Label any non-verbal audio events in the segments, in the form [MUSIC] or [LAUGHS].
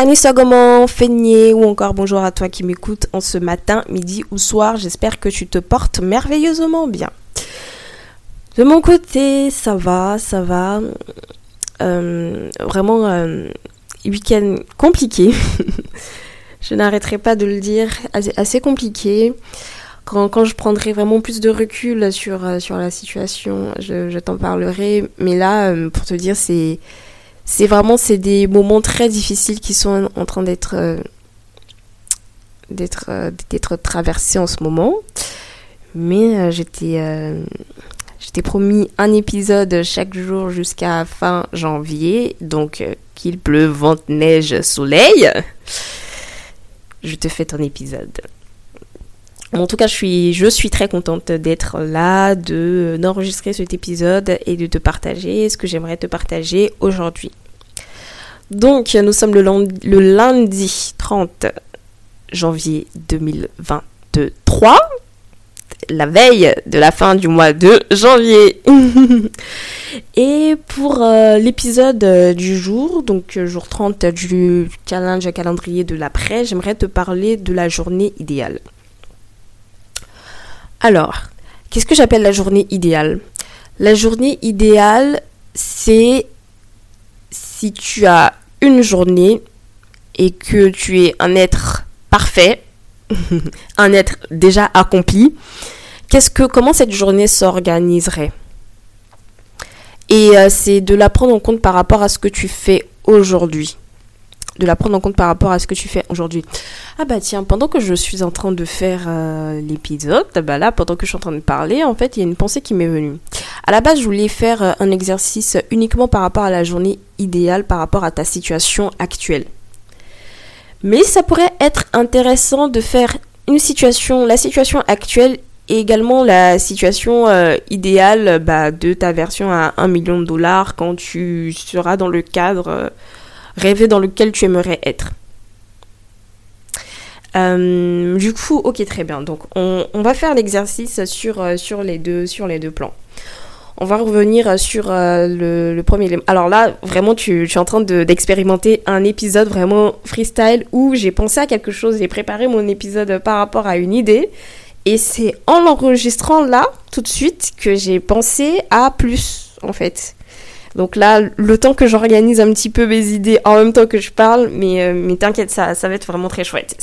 Anissa Goman, Feigné ou encore bonjour à toi qui m'écoute en ce matin, midi ou soir. J'espère que tu te portes merveilleusement bien. De mon côté, ça va, ça va. Euh, vraiment, euh, week-end compliqué. [LAUGHS] je n'arrêterai pas de le dire, assez, compliqué. Quand, je prendrai vraiment plus de recul sur, euh, la situation, je t'en parlerai. Mais là, pour te dire, c'est c'est vraiment c'est des moments très difficiles qui sont en train d'être euh, euh, traversés en ce moment. Mais euh, j'étais promis un épisode chaque jour jusqu'à fin janvier. Donc qu'il pleut vente neige soleil. Je te fais ton épisode. En tout cas, je suis, je suis très contente d'être là, de d'enregistrer cet épisode et de te partager ce que j'aimerais te partager aujourd'hui. Donc, nous sommes le lundi, le lundi 30 janvier 2023, la veille de la fin du mois de janvier. [LAUGHS] et pour euh, l'épisode euh, du jour, donc euh, jour 30 du challenge calendrier de l'après, j'aimerais te parler de la journée idéale. Alors, qu'est-ce que j'appelle la journée idéale? La journée idéale, c'est si tu as une journée et que tu es un être parfait, [LAUGHS] un être déjà accompli, qu'est-ce que comment cette journée s'organiserait? Et euh, c'est de la prendre en compte par rapport à ce que tu fais aujourd'hui de la prendre en compte par rapport à ce que tu fais aujourd'hui. Ah bah tiens, pendant que je suis en train de faire euh, l'épisode, bah là, pendant que je suis en train de parler, en fait, il y a une pensée qui m'est venue. À la base, je voulais faire euh, un exercice uniquement par rapport à la journée idéale, par rapport à ta situation actuelle. Mais ça pourrait être intéressant de faire une situation, la situation actuelle et également la situation euh, idéale bah, de ta version à 1 million de dollars quand tu seras dans le cadre rêver dans lequel tu aimerais être. Euh, du coup, ok, très bien. Donc, on, va faire l'exercice sur, euh, sur, les deux, sur les deux plans. On va revenir sur euh, le, premier. Alors là, vraiment, tu, es en train d'expérimenter un épisode vraiment freestyle où j'ai pensé à quelque chose, j'ai préparé mon épisode par rapport à une idée. Et c'est en l'enregistrant là, tout de suite, que j'ai pensé à plus, en fait. Donc là, le temps que j'organise un petit peu mes idées en même temps que je parle, mais, euh, mais t'inquiète, ça, ça va être vraiment très chouette.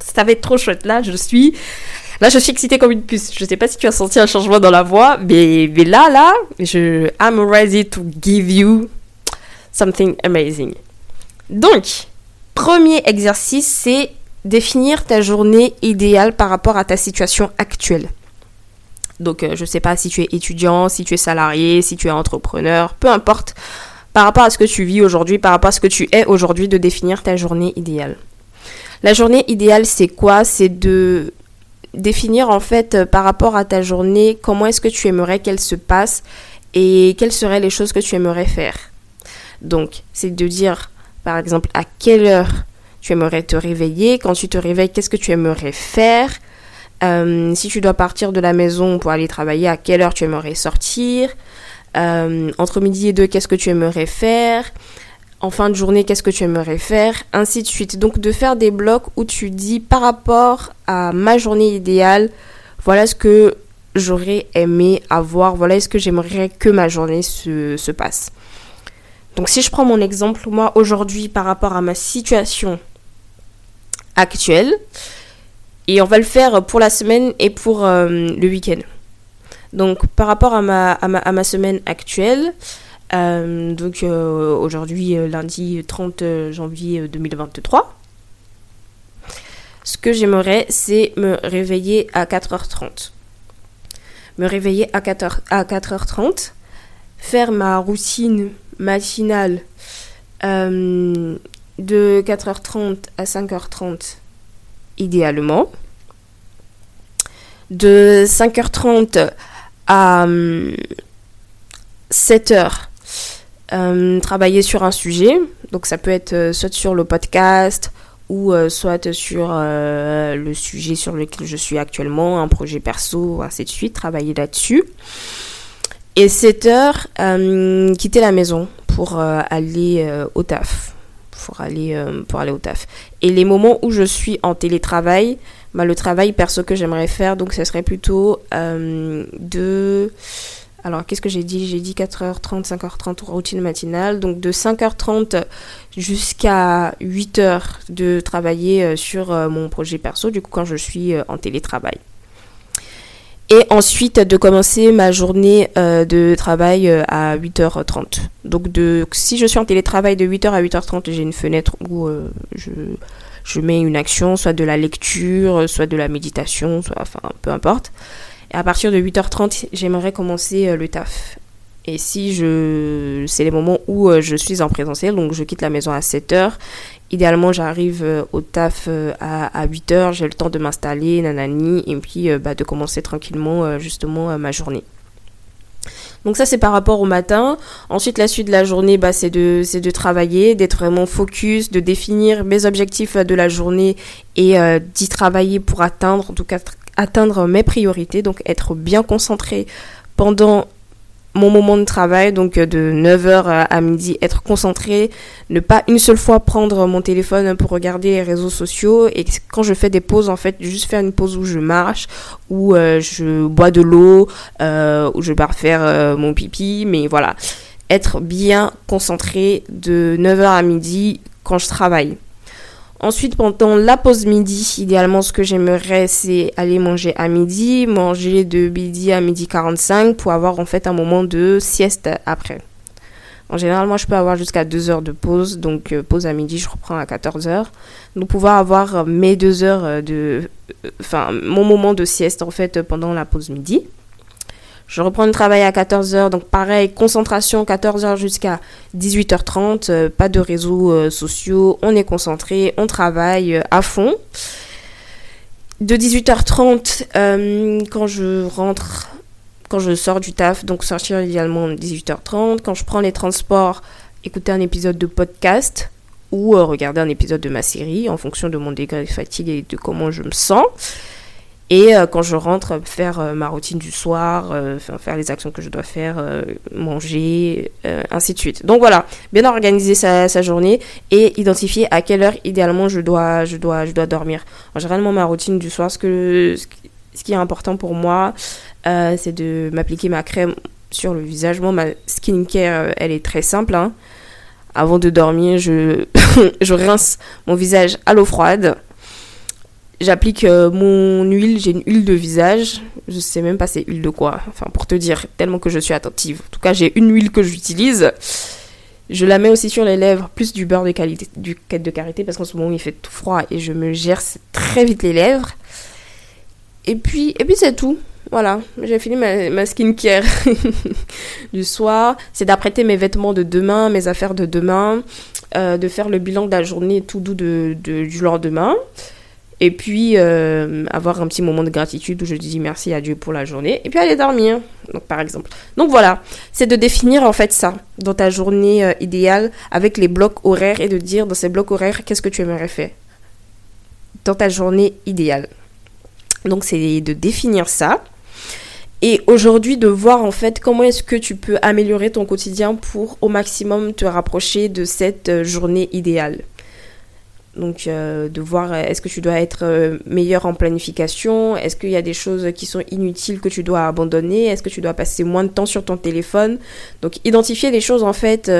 Ça va être trop chouette. Là, je suis, là, je suis excitée comme une puce. Je sais pas si tu as senti un changement dans la voix, mais, mais là, là, je, I'm ready to give you something amazing. Donc, premier exercice, c'est définir ta journée idéale par rapport à ta situation actuelle. Donc, euh, je ne sais pas si tu es étudiant, si tu es salarié, si tu es entrepreneur, peu importe, par rapport à ce que tu vis aujourd'hui, par rapport à ce que tu es aujourd'hui, de définir ta journée idéale. La journée idéale, c'est quoi? C'est de définir en fait euh, par rapport à ta journée comment est-ce que tu aimerais qu'elle se passe et quelles seraient les choses que tu aimerais faire. Donc, c'est de dire par exemple à quelle heure tu aimerais te réveiller, quand tu te réveilles, qu'est-ce que tu aimerais faire, Euh, si tu dois partir de la maison pour aller travailler, à quelle heure tu aimerais sortir? Euh, Entre midi et deux, qu'est-ce que tu aimerais faire? En fin de journée, qu'est-ce que tu aimerais faire? Ainsi de suite. Donc de faire des blocs où tu dis par rapport à ma journée idéale, voilà ce que j'aurais aimé avoir, voilà ce que j'aimerais que ma journée se, se passe. Donc si je prends mon exemple, moi aujourd'hui par rapport à ma situation actuelle, et on va le faire pour la semaine et pour euh, le week-end. Donc par rapport à ma, semaine actuelle, euh, donc euh, aujourd'hui lundi 30 janvier 2023, ce que j'aimerais c'est me réveiller à 4h30. Me réveiller à 4h, à 4h30, faire ma routine matinale de 4h30 à 5h30 idéalement. De 5h30 à 7h, hum, hum, travailler sur un sujet. Donc ça peut être euh, soit sur le podcast ou euh, soit sur euh, le sujet sur lequel je suis actuellement, un projet perso, ainsi de suite, travailler là-dessus. Et 7 h hum, quitter la maison pour aller au taf pour aller, euh, pour aller au taf. Et les moments où je suis en télétravail, bah, le travail perso que j'aimerais faire, donc ce serait plutôt euh, de... Alors, qu'est-ce que j'ai dit? J'ai dit 4h30, 5h30 routine matinale. Donc, de 5h30 jusqu'à 8h de travailler euh, sur mon projet perso, du coup, quand je suis en télétravail. Et ensuite de commencer ma journée euh, de travail euh, à 8h30. Donc de, si je suis en télétravail de 8h à 8h30, j'ai une fenêtre où euh, je, je mets une action, soit de la lecture, soit de la méditation, soit enfin peu importe. Et à partir de 8h30, j'aimerais commencer le taf. Et si je, c'est les moments où je suis en présentiel, donc je quitte la maison à 7h idéalement, j'arrive euh, au taf euh, à, 8 heures, j'ai le temps de m'installer, nanani, et puis euh, bah, de commencer tranquillement justement ma journée. Donc ça c'est par rapport au matin. Ensuite la suite de la journée bah, c'est de c'est de travailler, d'être vraiment focus, de définir mes objectifs de la journée et d'y travailler pour atteindre en tout cas atteindre mes priorités donc être bien concentré pendant mon moment de travail, donc euh, de 9h à midi, être concentré, ne pas une seule fois prendre mon téléphone pour regarder les réseaux sociaux. Et quand je fais des pauses, en fait, juste faire une pause où je marche, où euh, je bois de l'eau, euh, où je pars faire mon pipi, mais voilà, être bien concentré de 9h à midi quand je travaille. Ensuite, pendant la pause midi, idéalement, ce que j'aimerais, c'est aller manger à midi, manger de midi à midi 45 pour avoir en fait un moment de sieste après. En général, moi, je peux avoir jusqu'à 2 heures de pause. Donc, euh, pause à midi, je reprends à 14 heures. Donc, pouvoir avoir mes 2 heures de. Euh, enfin, mon moment de sieste, en fait, pendant la pause midi. Je reprends le travail à 14h, donc pareil, concentration 14h jusqu'à 18h30, euh, pas de réseaux euh, sociaux, on est concentré, on travaille euh, à fond. De 18h30, quand je rentre, quand je sors du taf, donc sortir idéalement 18h30, quand je prends les transports, écouter un épisode de podcast ou regarder un épisode de ma série en fonction de mon degré de fatigue et de comment je me sens. Et euh, quand je rentre, faire euh, ma routine du soir, euh, faire les actions que je dois faire, manger, ainsi de suite. Donc voilà, bien organiser sa, journée et identifier à quelle heure idéalement je dois, je dois, je dois dormir. En généralement, ma routine du soir, ce, que, ce qui est important pour moi, c'est de m'appliquer ma crème sur le visage. Moi, ma skincare, elle est très simple. Hein. Avant de dormir, je, [LAUGHS] je rince mon visage à l'eau froide J'applique euh, mon huile, j'ai une huile de visage. Je sais même pas c'est huile de quoi. Enfin, pour te dire, tellement que je suis attentive. En tout cas, j'ai une huile que j'utilise. Je la mets aussi sur les lèvres, plus du beurre de qualité, du quête de karité, parce qu'en ce moment il fait tout froid et je me gère très vite les lèvres. Et puis, et puis c'est tout. Voilà, j'ai fini ma, ma skincare [LAUGHS] du soir. C'est d'apprêter mes vêtements de demain, mes affaires de demain, euh, de faire le bilan de la journée tout doux de, du lendemain. Et puis euh, avoir un petit moment de gratitude où je dis merci à Dieu pour la journée. Et puis aller dormir, donc par exemple. Donc voilà, c'est de définir en fait ça dans ta journée euh, idéale avec les blocs horaires et de dire dans ces blocs horaires qu'est-ce que tu aimerais faire dans ta journée idéale. Donc c'est de définir ça. Et aujourd'hui, de voir en fait comment est-ce que tu peux améliorer ton quotidien pour au maximum te rapprocher de cette euh, journée idéale. Donc euh, de voir euh, est-ce que tu dois être meilleur en planification, est-ce qu'il y a des choses qui sont inutiles que tu dois abandonner, est-ce que tu dois passer moins de temps sur ton téléphone? Donc identifier les choses en fait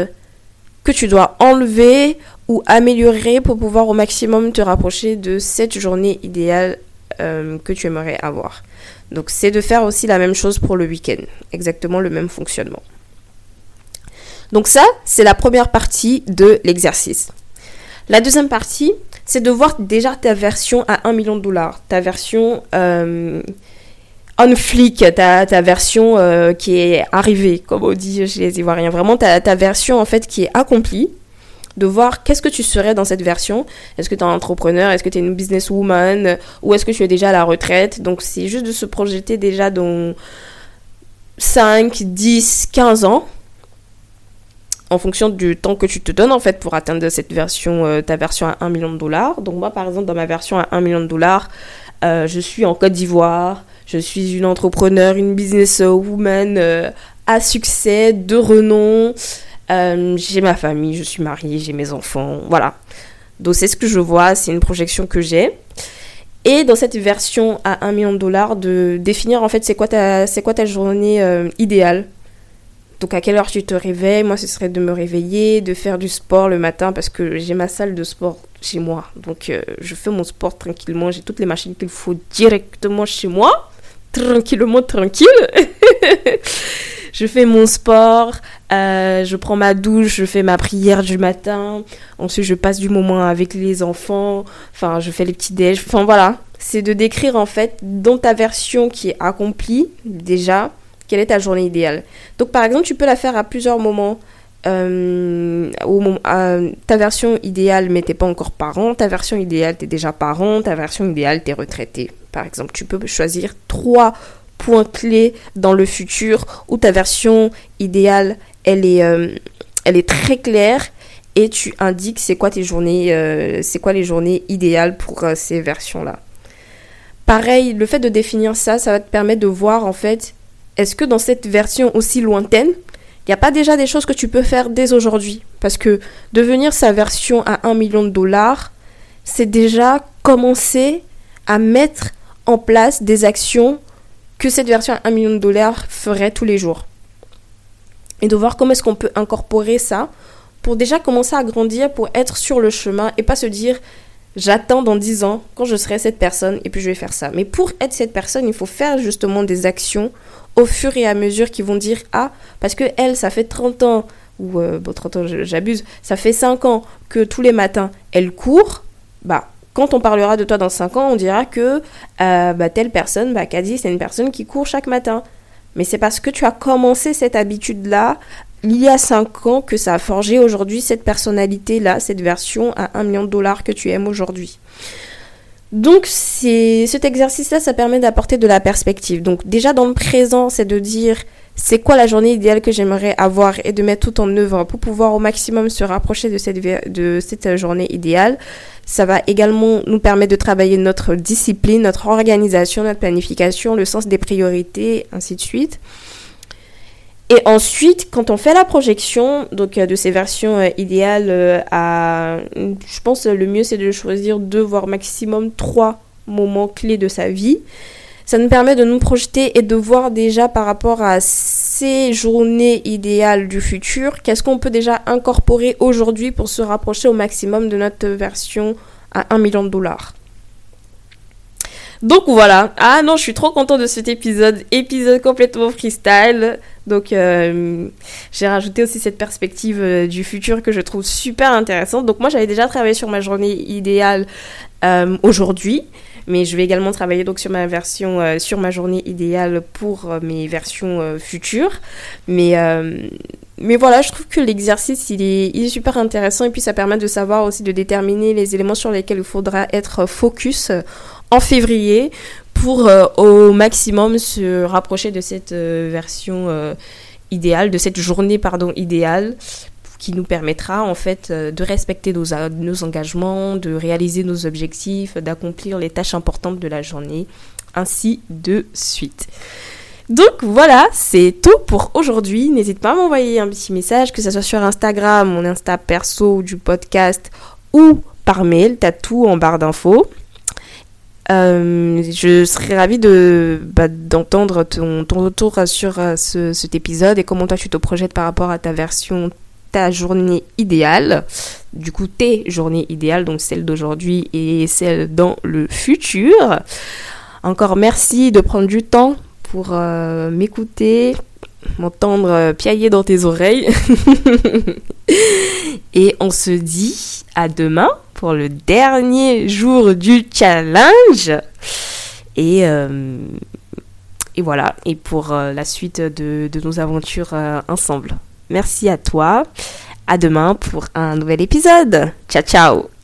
que tu dois enlever ou améliorer pour pouvoir au maximum te rapprocher de cette journée idéale que tu aimerais avoir. Donc c'est de faire aussi la même chose pour le week-end, exactement le même fonctionnement. Donc ça, c'est la première partie de l'exercice. La deuxième partie, c'est de voir déjà ta version à 1 million de dollars, ta version euh, on flic, ta, ta version euh, qui est arrivée, comme on dit chez les Ivoiriens. Vraiment ta, ta version en fait qui est accomplie, de voir qu'est-ce que tu serais dans cette version. Est-ce que tu es un entrepreneur? Est-ce que tu es une businesswoman? Ou est-ce que tu es déjà à la retraite? Donc c'est juste de se projeter déjà dans 5, 10, 15 ans en fonction du temps que tu te donnes en fait pour atteindre cette version, euh, ta version à 1 million de dollars. Donc moi par exemple dans ma version à 1 million de dollars, euh, je suis en Côte d'Ivoire, je suis une entrepreneur, une businesswoman euh, à succès, de renom, euh, j'ai ma famille, je suis mariée, j'ai mes enfants, voilà. Donc c'est ce que je vois, c'est une projection que j'ai. Et dans cette version à 1 million de dollars, de définir en fait c'est quoi ta, c'est quoi ta journée idéale? Donc à quelle heure tu te réveilles? Moi ce serait de me réveiller, de faire du sport le matin parce que j'ai ma salle de sport chez moi. Donc euh, je fais mon sport tranquillement, j'ai toutes les machines qu'il faut directement chez moi. Tranquillement, tranquille. [LAUGHS] je fais mon sport, euh, je prends ma douche, je fais ma prière du matin. Ensuite, je passe du moment avec les enfants. Enfin, je fais les petits déj. Enfin, voilà. C'est de décrire, en fait, dans ta version qui est accomplie, déjà, quelle est ta journée idéale. Donc, par exemple, tu peux la faire à plusieurs moments. Euh, moment, ta version idéale, mais t'es pas encore parent. Ta version idéale, t'es déjà parent. Ta version idéale, t'es retraité. Par exemple, tu peux choisir trois points clés dans le futur où ta version idéale, elle est, euh, très claire et tu indiques c'est quoi euh, les journées idéales pour euh, ces versions-là. Pareil, le fait de définir ça, ça va te permettre de voir en fait, est-ce que dans cette version aussi lointaine, il n'y a pas déjà des choses que tu peux faire dès aujourd'hui? Parce que devenir sa version à 1 million de dollars, c'est déjà commencer à mettre en place des actions que cette version à 1 million de dollars ferait tous les jours. Et de voir comment est-ce qu'on peut incorporer ça pour déjà commencer à grandir, pour être sur le chemin et pas se dire j'attends dans 10 ans quand je serai cette personne et puis je vais faire ça. Mais pour être cette personne, il faut faire justement des actions au fur et à mesure qui vont dire ah parce que elle ça fait 30 ans ou euh, bon 30 ans j'abuse, ça fait 5 ans que tous les matins elle court, bah quand on parlera de toi dans 5 ans, on dira que euh, bah, telle personne, bah, Kadi, c'est une personne qui court chaque matin. Mais c'est parce que tu as commencé cette habitude-là il y a 5 ans que ça a forgé aujourd'hui cette personnalité-là, cette version à 1 million de dollars que tu aimes aujourd'hui. Donc cet exercice-là, ça permet d'apporter de la perspective. Donc déjà dans le présent, c'est de dire c'est quoi la journée idéale que j'aimerais avoir et de mettre tout en œuvre pour pouvoir au maximum se rapprocher de cette, de cette journée idéale. Ça va également nous permettre de travailler notre discipline, notre organisation, notre planification, le sens des priorités, ainsi de suite. Et ensuite, quand on fait la projection donc euh, de ces versions euh, idéales euh, à, je pense le mieux c'est de choisir deux voire maximum trois moments clés de sa vie. Ça nous permet de nous projeter et de voir déjà par rapport à ces journées idéales du futur, qu'est-ce qu'on peut déjà incorporer aujourd'hui pour se rapprocher au maximum de notre version à 1 million de dollars. Donc voilà. Ah non, je suis trop content de cet épisode. Épisode complètement freestyle. Donc euh, j'ai rajouté aussi cette perspective euh, du futur que je trouve super intéressante. Donc moi j'avais déjà travaillé sur ma journée idéale euh, aujourd'hui mais je vais également travailler donc sur ma version, sur ma journée idéale pour mes versions futures. Mais, mais voilà, je trouve que l'exercice il est, il est super intéressant et puis ça permet de savoir aussi de déterminer les éléments sur lesquels il faudra être focus en février pour au maximum se rapprocher de cette version idéale, de cette journée pardon idéale qui nous permettra en fait euh, de respecter nos, nos engagements, de réaliser nos objectifs, d'accomplir les tâches importantes de la journée ainsi de suite. Donc voilà, c'est tout pour aujourd'hui. N'hésite pas à m'envoyer un petit message, que ce soit sur Instagram, mon Insta perso du podcast ou par mail. T'as tout en barre d'infos. Euh, je serais ravie de bah, d'entendre ton, ton, retour sur euh, ce, cet épisode et comment toi tu te projettes par rapport à ta version, ta journée idéale. Du coup, tes journées idéales, donc celle d'aujourd'hui et celle dans le futur. Encore merci de prendre du temps pour euh, m'écouter, m'entendre piailler dans tes oreilles. [LAUGHS] Et on se dit à demain pour le dernier jour du challenge. Et, euh, voilà, et pour la suite de, de nos aventures ensemble. Merci à toi. À demain pour un nouvel épisode. Ciao ciao